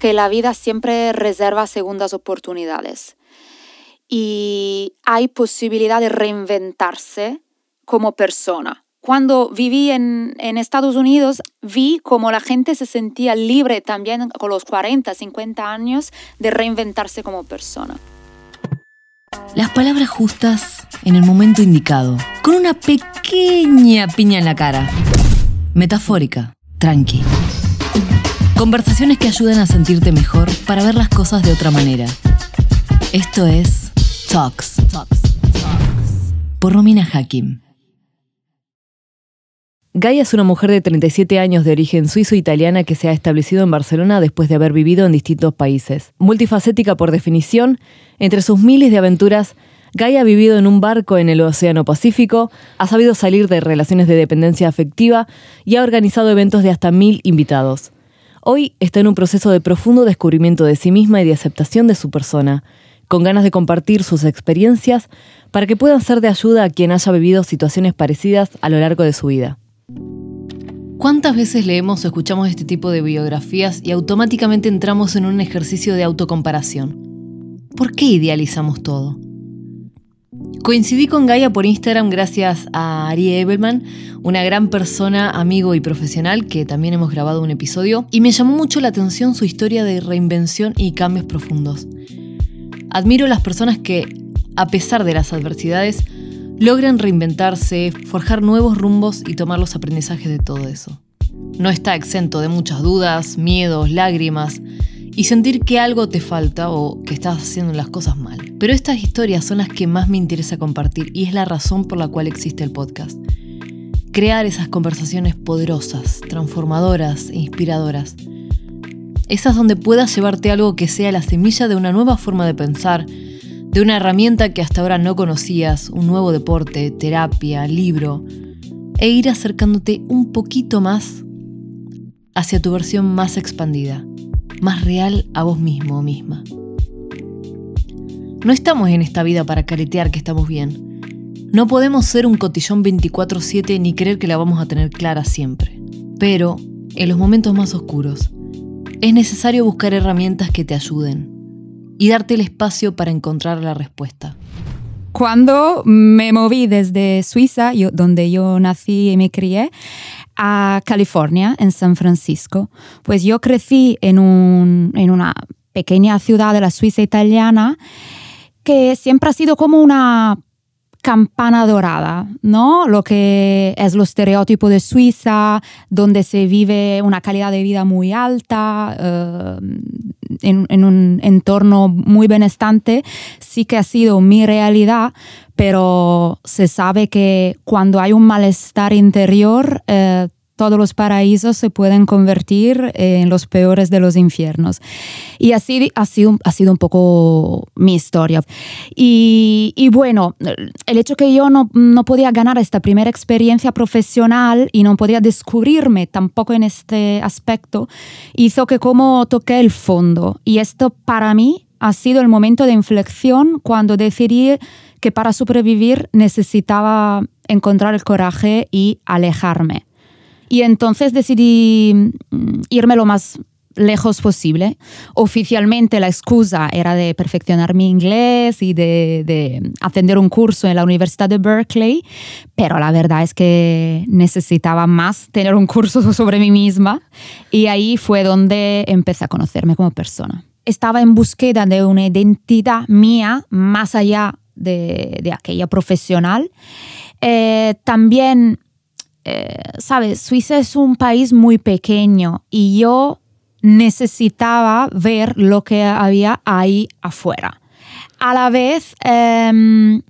que la vida siempre reserva segundas oportunidades y hay posibilidad de reinventarse como persona. Cuando viví en, Estados Unidos, vi cómo la gente se sentía libre también con los 40, 50 años de reinventarse como persona. Las palabras justas en el momento indicado, con una pequeña piña en la cara. Metafórica, tranqui. Conversaciones que ayudan a sentirte mejor para ver las cosas de otra manera. Esto es Talks, por Romina Hakim. Gaia es una mujer de 37 años de origen suizo-italiana que se ha establecido en Barcelona después de haber vivido en distintos países. Multifacética por definición, entre sus miles de aventuras, Gaia ha vivido en un barco en el Océano Pacífico, ha sabido salir de relaciones de dependencia afectiva y ha organizado eventos de hasta mil invitados. Hoy está en un proceso de profundo descubrimiento de sí misma y de aceptación de su persona, con ganas de compartir sus experiencias para que puedan ser de ayuda a quien haya vivido situaciones parecidas a lo largo de su vida. ¿Cuántas veces leemos o escuchamos este tipo de biografías y automáticamente entramos en un ejercicio de autocomparación? ¿Por qué idealizamos todo? Coincidí con Gaia por Instagram gracias a Ari Ebelman, una gran persona, amigo y profesional que también hemos grabado un episodio, y me llamó mucho la atención su historia de reinvención y cambios profundos. Admiro las personas que, a pesar de las adversidades, logran reinventarse, forjar nuevos rumbos y tomar los aprendizajes de todo eso. No está exento de muchas dudas, miedos, lágrimas y sentir que algo te falta o que estás haciendo las cosas mal. Pero estas historias son las que más me interesa compartir y es la razón por la cual existe el podcast. Crear esas conversaciones poderosas, transformadoras e inspiradoras. Esas donde puedas llevarte algo que sea la semilla de una nueva forma de pensar, de una herramienta que hasta ahora no conocías, un nuevo deporte, terapia, libro, e ir acercándote un poquito más hacia tu versión más expandida, más real a vos mismo o misma. No estamos en esta vida para caretear que estamos bien. No podemos ser un cotillón 24/7 ni creer que la vamos a tener clara siempre. Pero, en los momentos más oscuros, es necesario buscar herramientas que te ayuden y darte el espacio para encontrar la respuesta. Cuando me moví desde Suiza, donde yo nací y me crié, a California, en San Francisco, pues yo crecí en, en una pequeña ciudad de la Suiza italiana que siempre ha sido como una campana dorada, ¿no? Lo que es lo estereotipo de Suiza, donde se vive una calidad de vida muy alta, eh, en, un entorno muy benestante, sí que ha sido mi realidad, pero se sabe que cuando hay un malestar interior, eh, todos los paraísos se pueden convertir en los peores de los infiernos. Y así ha sido, ha sido un poco mi historia. Y, bueno, el hecho que yo no, no podía ganar esta primera experiencia profesional y no podía descubrirme tampoco en este aspecto, hizo que como toqué el fondo. Y esto para mí ha sido el momento de inflexión cuando decidí que para sobrevivir necesitaba encontrar el coraje y alejarme. Y entonces decidí mm, irme lo más lejos posible. Oficialmente la excusa era de perfeccionar mi inglés y de, de, atender un curso en la Universidad de Berkeley, pero la verdad es que necesitaba más tener un curso sobre mí misma y ahí fue donde empecé a conocerme como persona. Estaba en búsqueda de una identidad mía más allá de, de aquella profesional. Eh, también eh, sabes, Suiza es un país muy pequeño y yo necesitaba ver lo que había ahí afuera. A la vez, em,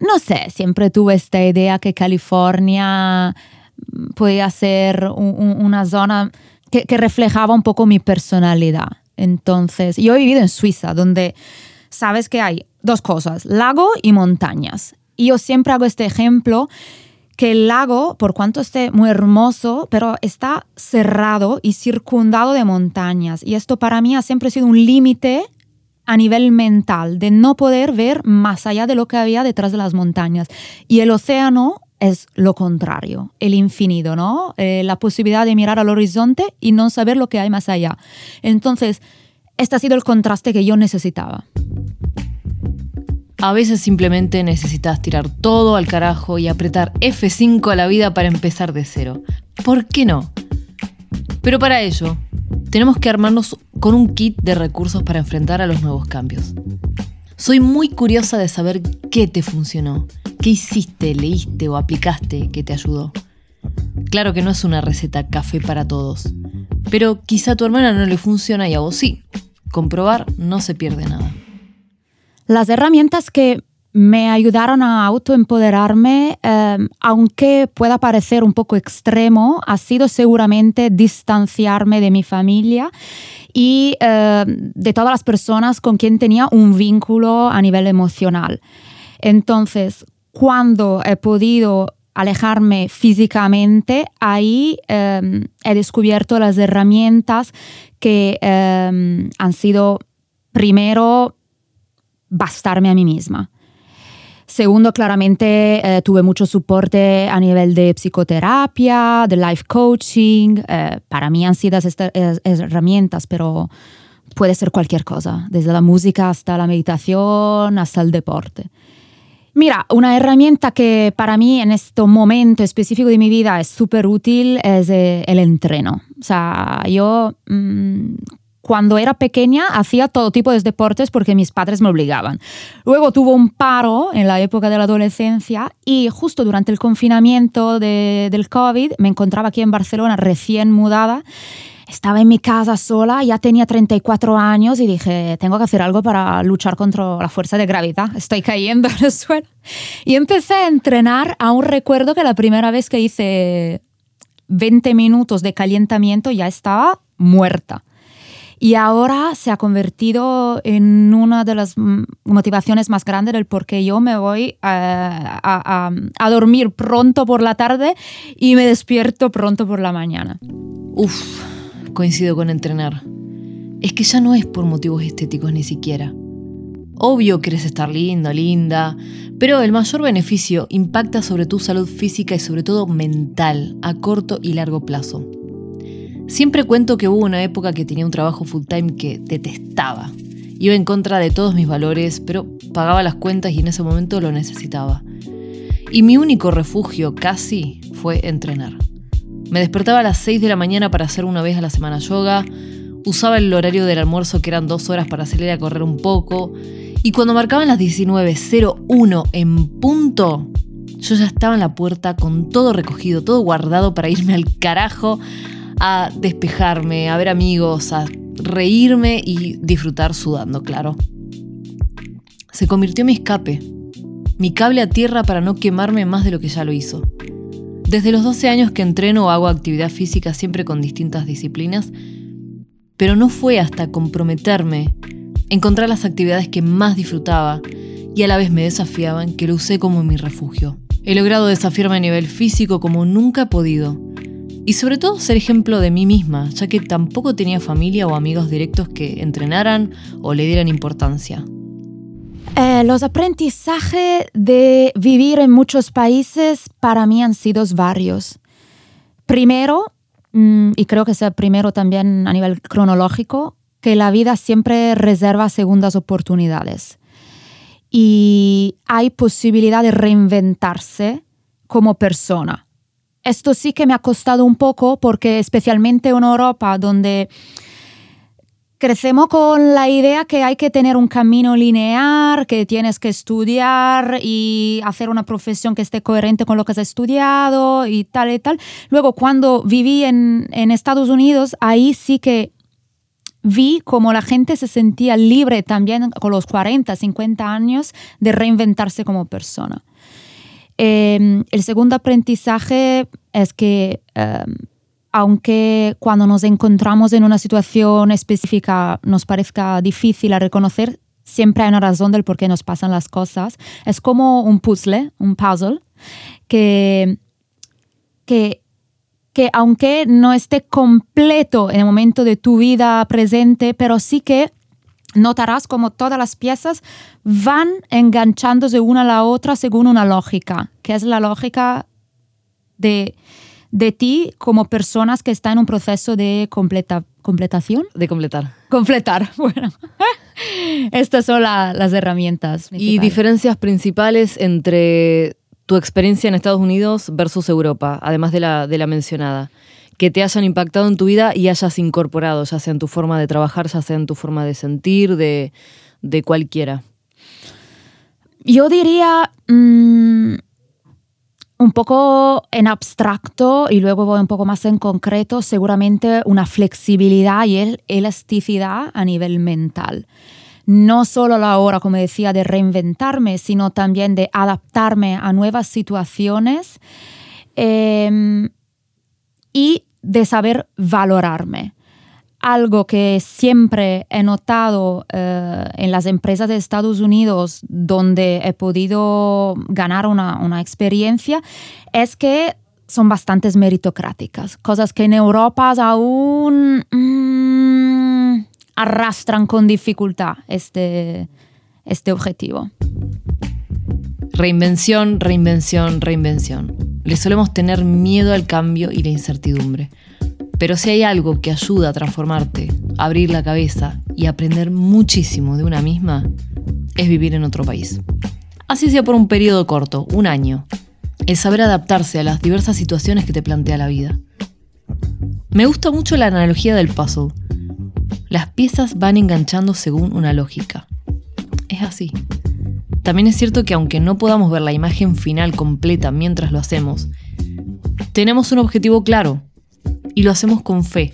no sé, siempre tuve esta idea que California podía ser una zona que, que reflejaba un poco mi personalidad. Entonces, yo he vivido en Suiza, donde sabes que hay dos cosas, lago y montañas. Y yo siempre hago este ejemplo que el lago, por cuanto esté muy hermoso, pero está cerrado y circundado de montañas. Y esto para mí ha siempre sido un límite a nivel mental, de no poder ver más allá de lo que había detrás de las montañas. Y el océano es lo contrario, el infinito, ¿no? Eh, la posibilidad de mirar al horizonte y no saber lo que hay más allá. Entonces, este ha sido el contraste que yo necesitaba. A veces simplemente necesitas tirar todo al carajo y apretar F5 a la vida para empezar de cero. ¿Por qué no? Pero para ello, tenemos que armarnos con un kit de recursos para enfrentar a los nuevos cambios. Soy muy curiosa de saber qué te funcionó, qué hiciste, leíste o aplicaste que te ayudó. Claro que no es una receta café para todos, pero quizá a tu hermana no le funciona y a vos sí. Comprobar no se pierde nada. Las herramientas que me ayudaron a autoempoderarme, eh, aunque pueda parecer un poco extremo, ha sido seguramente distanciarme de mi familia y eh, de todas las personas con quien tenía un vínculo a nivel emocional. Entonces, cuando he podido alejarme físicamente, ahí eh, he descubierto las herramientas que han sido primero bastarme a mí misma. Segundo, claramente eh, tuve mucho soporte a nivel de psicoterapia, de life coaching. Eh, para mí han sido estas herramientas, pero puede ser cualquier cosa, desde la música hasta la meditación, hasta el deporte. Mira, una herramienta que para mí en este momento específico de mi vida es súper útil es eh, el entreno. O sea, yo mm, cuando era pequeña hacía todo tipo de deportes porque mis padres me obligaban. Luego tuvo un paro en la época de la adolescencia y justo durante el confinamiento del COVID me encontraba aquí en Barcelona recién mudada. Estaba en mi casa sola, ya tenía 34 años y dije, tengo que hacer algo para luchar contra la fuerza de gravedad. Estoy cayendo en el suelo. Y empecé a entrenar. Aún recuerdo que la primera vez que hice 20 minutos de calentamiento ya estaba muerta y ahora se ha convertido en una de las motivaciones más grandes del por qué yo me voy eh, a, a, dormir pronto por la tarde y me despierto pronto por la mañana. Uf, coincido con entrenar. Es que ya no es por motivos estéticos ni siquiera. Obvio quieres estar linda, linda, pero el mayor beneficio impacta sobre tu salud física y sobre todo mental a corto y largo plazo. Siempre cuento que hubo una época que tenía un trabajo full time que detestaba. Iba en contra de todos mis valores, pero pagaba las cuentas y en ese momento lo necesitaba. Y mi único refugio casi fue entrenar. Me despertaba a las 6 de la mañana para hacer una vez a la semana yoga, usaba el horario del almuerzo que eran dos horas para salir a correr un poco, y cuando marcaban las 19.01 en punto, yo ya estaba en la puerta con todo recogido, todo guardado para irme al carajo a despejarme, a ver amigos, a reírme y disfrutar sudando, claro. Se convirtió en mi escape, mi cable a tierra para no quemarme más de lo que ya lo hizo. Desde los 12 años que entreno o hago actividad física siempre con distintas disciplinas, pero no fue hasta comprometerme, encontrar las actividades que más disfrutaba y a la vez me desafiaban que lo usé como mi refugio. He logrado desafiarme a nivel físico como nunca he podido, y sobre todo ser ejemplo de mí misma, ya que tampoco tenía familia o amigos directos que entrenaran o le dieran importancia. Eh, los aprendizajes de vivir en muchos países para mí han sido varios. Primero, mm, y creo que es el primero también a nivel cronológico, que la vida siempre reserva segundas oportunidades. Y hay posibilidad de reinventarse como persona esto sí que me ha costado un poco porque especialmente en Europa donde crecemos con la idea que hay que tener un camino lineal, que tienes que estudiar y hacer una profesión que esté coherente con lo que has estudiado y tal y tal. Luego, cuando viví en, en Estados Unidos, ahí sí que vi cómo la gente se sentía libre también con los 40, 50 años de reinventarse como persona. Em, el segundo aprendizaje es que em, aunque cuando nos encontramos en una situación específica nos parezca difícil a reconocer, siempre hay una razón del por qué nos pasan las cosas. Es como un puzzle, un puzzle, que, que, que aunque no esté completo en el momento de tu vida presente, pero sí que notarás como todas las piezas van enganchándose una a la otra según una lógica, que es la lógica de, de ti como personas que están en un proceso de completa, completación. De completar. Completar, bueno. Estas son las herramientas. Y diferencias principales entre tu experiencia en Estados Unidos versus Europa, además de la, de la mencionada, que te hayan impactado en tu vida y hayas incorporado, ya sea en tu forma de trabajar, ya sea en tu forma de sentir, de, de cualquiera. Yo diría mm, un poco en abstracto y luego voy un poco más en concreto, seguramente una flexibilidad y elasticidad a nivel mental no solo la hora, como decía, de reinventarme, sino también de adaptarme a nuevas situaciones em, y de saber valorarme. Algo que siempre he notado eh, en las empresas de Estados Unidos donde he podido ganar una, experiencia es que son bastante meritocráticas, cosas que en Europa aún... Mm, arrastran con dificultad este, este objetivo. Reinvención, reinvención, reinvención. Le solemos tener miedo al cambio y la incertidumbre. Pero si hay algo que ayuda a transformarte, abrir la cabeza y aprender muchísimo de una misma, es vivir en otro país. Así sea por un periodo corto, un año. El saber adaptarse a las diversas situaciones que te plantea la vida. Me gusta mucho la analogía del puzzle las piezas van enganchando según una lógica. Es así. También es cierto que aunque no podamos ver la imagen final completa mientras lo hacemos, tenemos un objetivo claro y lo hacemos con fe,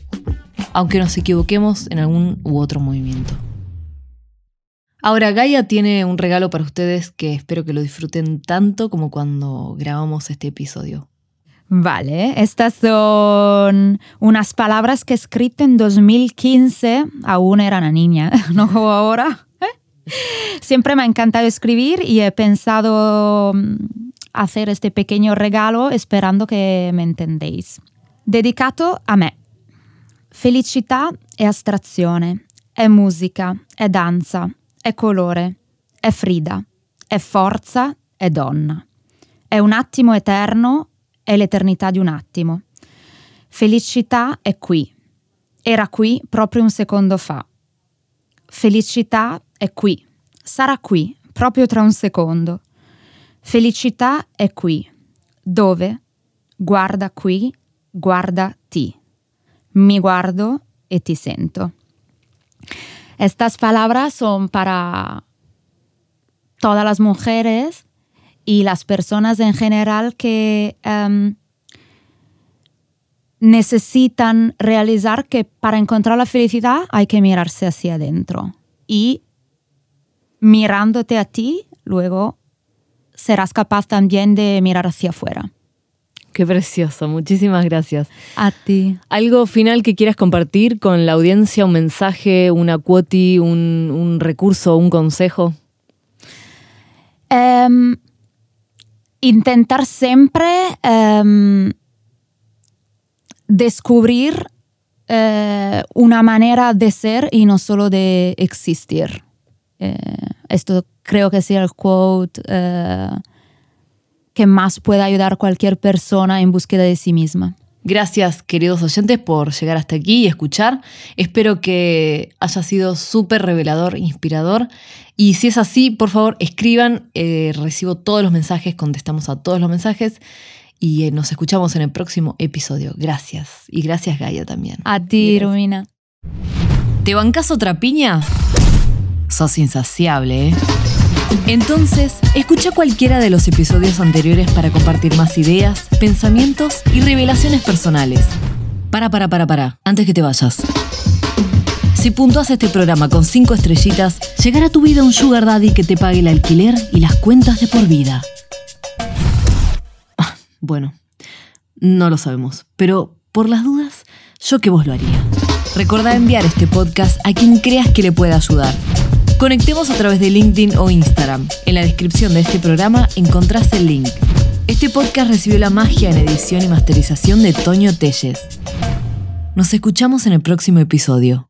aunque nos equivoquemos en algún u otro movimiento. Ahora, Gaia tiene un regalo para ustedes que espero que lo disfruten tanto como cuando grabamos este episodio. Vale, estas son unas palabras que escrito en 2015, aún era una niña, no como ahora. Siempre me ha encantado escribir y he pensado mm, hacer este pequeño regalo esperando che me entendéis. Dedicato a me. Felicità è astrazione, è musica, è danza, è colore, è Frida, è forza, è donna. È un attimo eterno è l'eternità di un attimo. Felicità è qui. Era qui proprio un secondo fa. Felicità è qui. Sarà qui proprio tra un secondo. Felicità è qui. Dove? Guarda qui, guarda ti. Mi guardo e ti sento. Estas palabras son para todas las mujeres y las personas en general que um, necesitan realizar que para encontrar la felicidad hay que mirarse hacia adentro. Y mirándote a ti, luego serás capaz también de mirar hacia afuera. Qué precioso, muchísimas gracias. A ti. ¿Algo final que quieras compartir con la audiencia? ¿Un mensaje, una cuoti, un, un recurso, un consejo? Um, intentar siempre em, descubrir eh, una manera de ser y no solo de existir. Eh, esto creo que sea el quote eh, que más puede ayudar a cualquier persona en búsqueda de sí misma. Gracias, queridos oyentes, por llegar hasta aquí y escuchar. Espero que haya sido súper revelador, inspirador. Y si es así, por favor, escriban. Recibo todos los mensajes, contestamos a todos los mensajes. Y eh, nos escuchamos en el próximo episodio. Gracias. Y gracias, Gaia, también. A ti, Romina. ¿Te bancas otra piña? Sos insaciable, ¿eh? Entonces, escucha cualquiera de los episodios anteriores para compartir más ideas, pensamientos y revelaciones personales. Para, para, para, para, antes que te vayas. Si puntuas este programa con 5 estrellitas, llegará a tu vida un sugar daddy que te pague el alquiler y las cuentas de por vida. Bueno, no lo sabemos, pero por las dudas, yo que vos lo haría. Recordá enviar este podcast a quien creas que le pueda ayudar. Conectemos a través de LinkedIn o Instagram. En la descripción de este programa encontrás el link. Este podcast recibió la magia en edición y masterización de Toño Telles. Nos escuchamos en el próximo episodio.